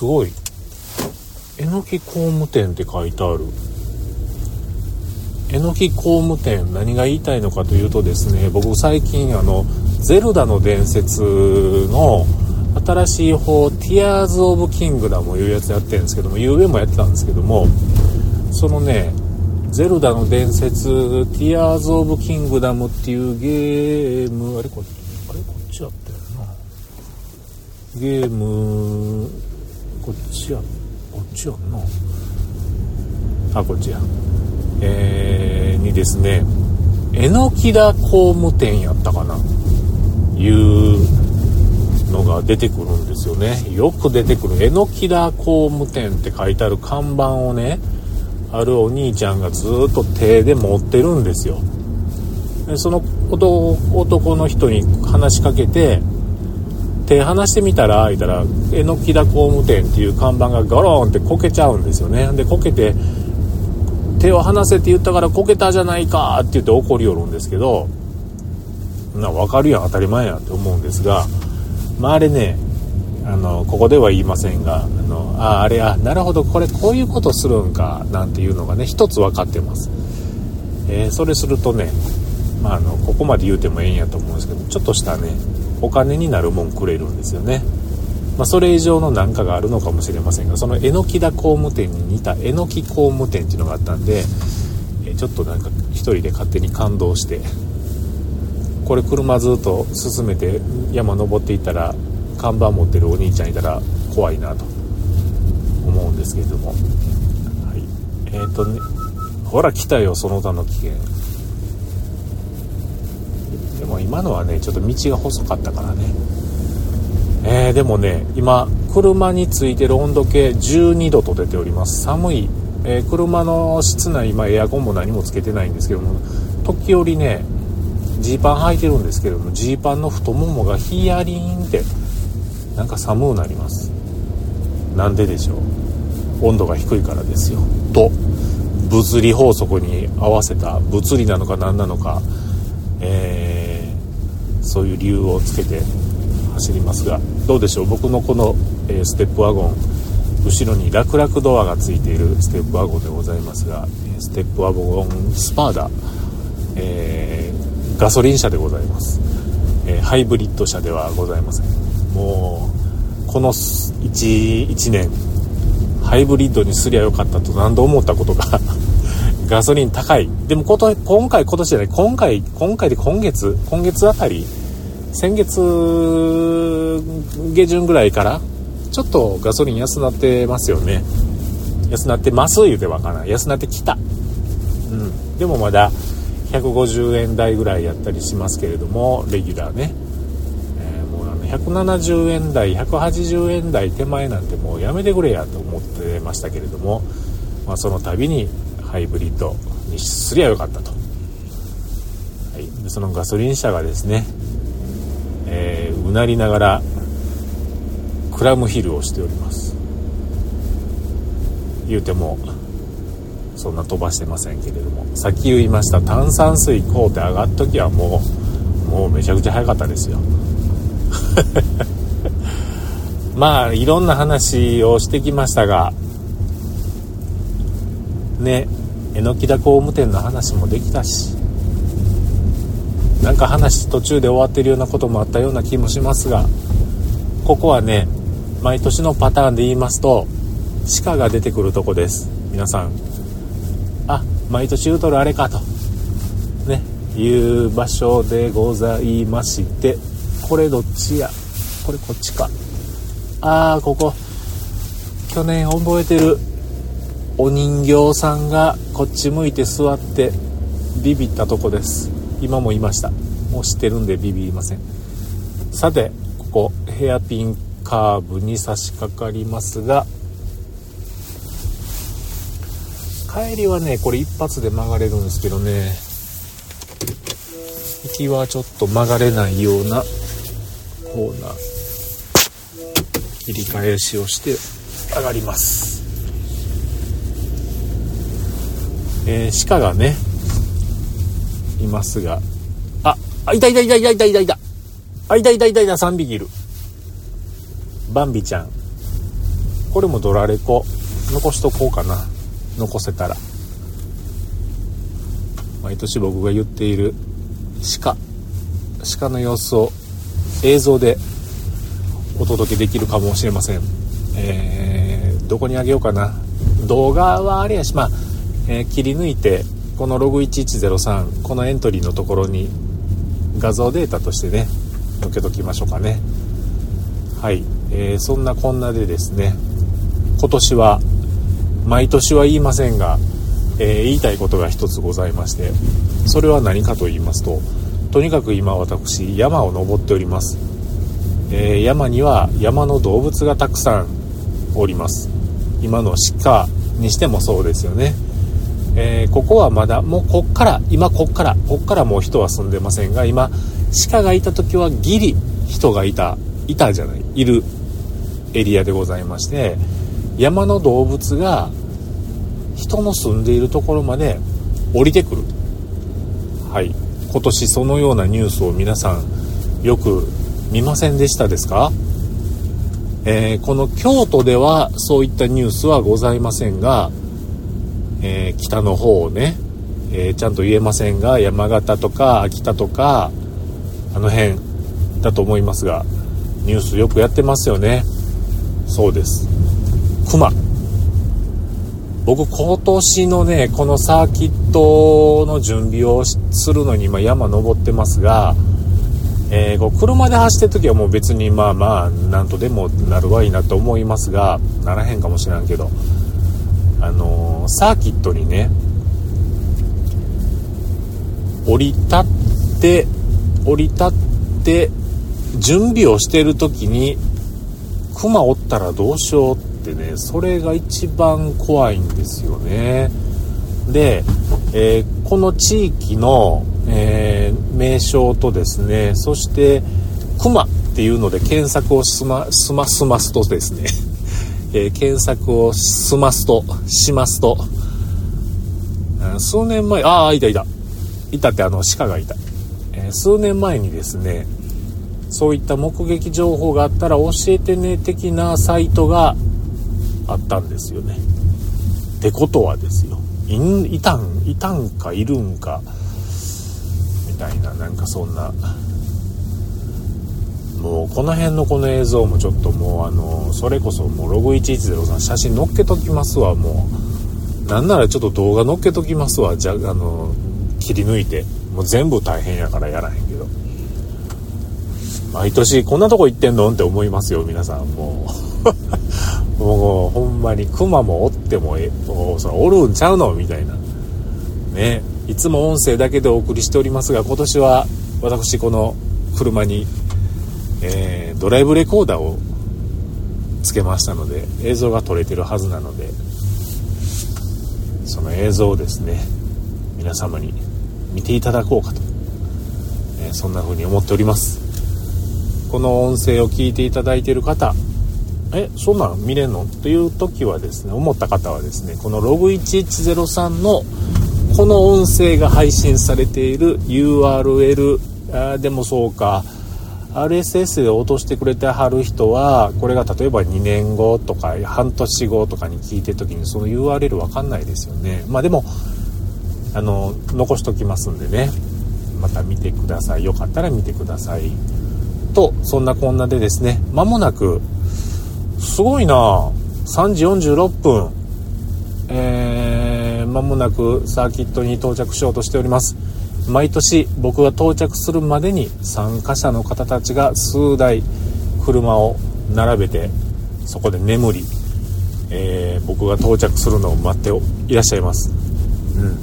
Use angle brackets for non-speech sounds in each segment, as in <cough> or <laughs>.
すごい。えのき工務店って書いてある。えのき工務店何が言いたいのかというとですね僕最近あのゼルダの伝説の新しい方ティアーズ・オブ・キングダムいうやつやってるんですけどもゆうべもやってたんですけどもそのねゼルダの伝説ティアーズ・オブ・キングダムっていうゲームあれこあれこっちやったよな。ゲームこっちやこっちやんな。あこっちや。えー、にですね。榎田工務店やったかな。いうのが出てくるんですよね。よく出てくる。榎田工務店って書いてある看板をねあるお兄ちゃんがずっと手で持ってるんですよ。でその男の人に話しかけて手離してみたら言ったら榎田工務店っていう看板がガロンってこけちゃうんですよね。でこけて手を離せって言ったからこけたじゃないかって言って怒りよるんですけどな分かるやん当たり前やんって思うんですがまああれねあのここでは言いませんがあのああれあなるほどこれこういうことするんかなんていうのがね一つ分かってます、えー、それするとね、まあ、あのここまで言うてもええんやと思うんですけどちょっとしたねお金になるもんくれるんですよね。まあ、それ以上の何かがあるのかもしれませんがその榎田工務店に似た榎木工務店っていうのがあったんで、ちょっとなんか一人で勝手に感動してこれ車ずっと進めて山登っていったら看板持ってるお兄ちゃんいたら怖いなと思うんですけれども、はい、えっ、ー、とねほら来たよその他の危険。も今のはねちょっと道が細かったからね。えー、でもね今車についてる温度計12度と出ております。寒い、えー、車の室内今エアコンも何もつけてないんですけども時折ねジーパン履いてるんですけどもジーパンの太ももがヒヤリーンってなんか寒くなります。なんででしょう。温度が低いからですよ。と物理法則に合わせた物理なのか何なのか、えー、そういう理由をつけて走りますがどうでしょう？僕のこの、え、ステップワゴン後ろに楽々ドアがついているステップワゴンでございますがステップワゴンスパーダ、えー、ガソリン車でございます、えー、ハイブリッド車ではございません。もうこの 1, 1年ハイブリッドにすりゃよかったと何度思ったことが <laughs> ガソリン高い。でも今回今年じゃない今回今回で今月今月あたり先月下旬ぐらいからちょっとガソリン安なってますよね。安なってます言うてわからない安なってきた。うん。でもまだ150円台ぐらいやったりしますけれどもレギュラーね、えー、もうあの170円台180円台手前なんてもうやめてくれやと思ってましたけれども、まあ、その度にハイブリッドにすりゃよかったと、はい、でそのガソリン車がですねえー、うなりながらクラムヒルをしております。言うてもそんな飛ばしてませんけれども。さっき言いました炭酸水買うて上がっときはもうもうめちゃくちゃ早かったですよ。<laughs> まあいろんな話をしてきましたがね榎田工務店の話もできたしなんか話途中で終わってるようなこともあったような気もしますがここはね毎年のパターンで言いますと鹿が出てくるとこです。皆さん。あ毎年言うとるあれかと。ねいう場所でございましてこれどっちや？これこっちか。あーここ。去年覚えてるお人形さんがこっち向いて座ってビビったとこです。今もいました。もう知ってるんでビビりません。さてここヘアピンカーブに差し掛かりますが帰りはねこれ一発で曲がれるんですけどね。行きはちょっと曲がれないようなコーナー切り返しをして上がります。えー、鹿がねいますが、あ、あ、いたいたいたいたいたいたい。た。あ、いたいたいたいた、3匹いる。バンビちゃん。これもドラレコ。残しとこうかな。残せたら。毎年僕が言っている。鹿。鹿の様子を映像でお届けできるかもしれません。えー、どこにあげようかな。動画はあれやしまあ、えー、切り抜いてこのログ1103このエントリーのところに画像データとしてね載っけときましょうかね。はい、えー、そんなこんなでですね今年は毎年は言いませんが、えー、言いたいことが一つございましてそれは何かと言いますととにかく今私山を登っております、えー、山には山の動物がたくさんおります。今の鹿にしてもそうですよね。えー、ここはまだもうこっから今こっからこっからもう人は住んでませんが今鹿がいた時はギリ人がいたいたじゃないいるエリアでございまして山の動物が人の住んでいるところまで降りてくる。はい。今年そのようなニュースを皆さんよく見ませんでしたですか？えー、この京都ではそういったニュースはございませんがえー、北の方をね、えー、ちゃんと言えませんが山形とか秋田とかあの辺だと思いますがニュースよくやってますよね。そうです。熊。僕今年のねこのサーキットの準備をするのに今山登ってますが、えー、こう車で走ってる時はもう別にまあまあなんとでもなるわいいなと思いますがならへんかもしれんけどあの、サーキットにね降り立って降り立って準備をしてる時にクマおったらどうしようってねそれが一番怖いんですよね。で、えー、この地域の、えー、名称とですねそしてクマっていうので検索をすま、すま、すますとですねえー、検索を済ますと、しますと、数年前、ああ、いたいた。いたってあの鹿がいた。えー、数年前にですね、そういった目撃情報があったら教えてね的なサイトがあったんですよね。ってことはですよ。いいたん、いたんかいるんか、みたいな、なんかそんなこの辺のこの映像もちょっともうあのそれこそもうログ110さん写真載っけときますわ。もうなんならちょっと動画載っけときますわ。じゃあの切り抜いてもう全部大変やからやらへんけど。毎年こんなとこ行ってんの？って思いますよ皆さん。もうもうほんまにクマもおってもえそおるんちゃうの？みたいな。ね。いつも音声だけでお送りしておりますが今年は私この車にえー、ドライブレコーダーをつけましたので映像が撮れてるはずなのでその映像をですね皆様に見ていただこうかと、えー、そんな風に思っております。この音声を聞いていただいている方えそんなん見れんの？という時はですね思った方はですねこのログ1103のこの音声が配信されている URL でもそうか RSS で落としてくれてはる人はこれが例えば2年後とか半年後とかに聞いてる時にその URL 分かんないですよね。まあでもあの残しときますんでね。また見てください。よかったら見てください。とそんなこんなでですね。間もなくすごいな。3時46分。えー、間もなくサーキットに到着しようとしております。毎年僕が到着するまでに参加者の方たちが数台車を並べてそこで眠り、えー、僕が到着するのを待っていらっしゃいます。うん。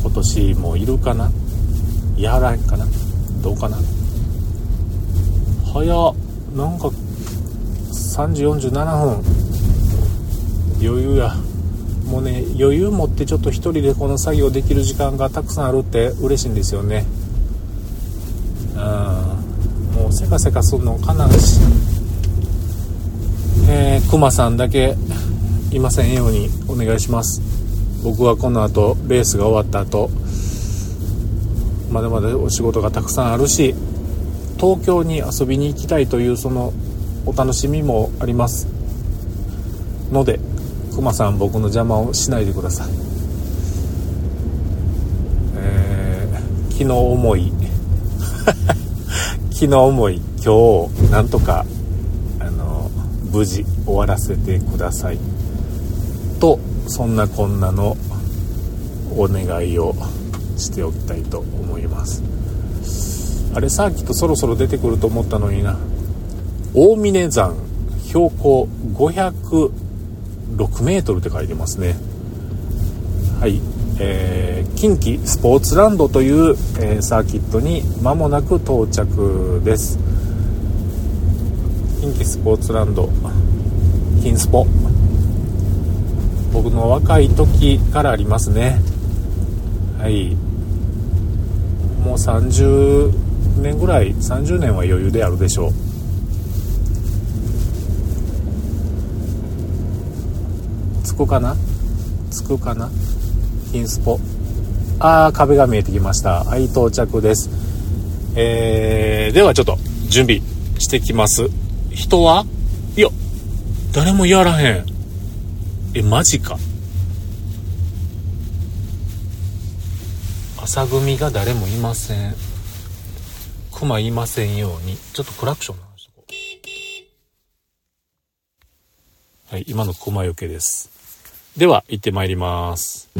今年もいるかな？やらんかな？どうかな？早なんか3時47分。余裕や。もうね余裕持ってちょっと1人でこの作業できる時間がたくさんあるって嬉しいんですよね。うん。もうせかせかすんのかなし。えー、クマさんだけいませんようにお願いします。僕はこの後レースが終わった後まだまだお仕事がたくさんあるし東京に遊びに行きたいというそのお楽しみもあります。のでくまさん僕の邪魔をしないでください。えー、気の重い。<laughs> 気の重い今日なんとかあの無事終わらせてください。とそんなこんなのお願いをしておきたいと思います。あれサーキットそろそろ出てくると思ったのにな。大峰山標高500 6メートルって書いてますね。はい。えー、近畿スポーツランドという、えー、サーキットに間もなく到着です。近畿スポーツランド金スポ。僕の若い時からありますね。はい。もう30年ぐらい30年は余裕であるでしょう。つくかな？つくかな？金スポ。ああ壁が見えてきました。はい到着です。えー、ではちょっと準備してきます。人は？いや誰もやらへん。えマジか。朝組が誰もいません。熊いませんように。ちょっとクラクション鳴らしとこう。はい今の熊よけです。では行ってまいります。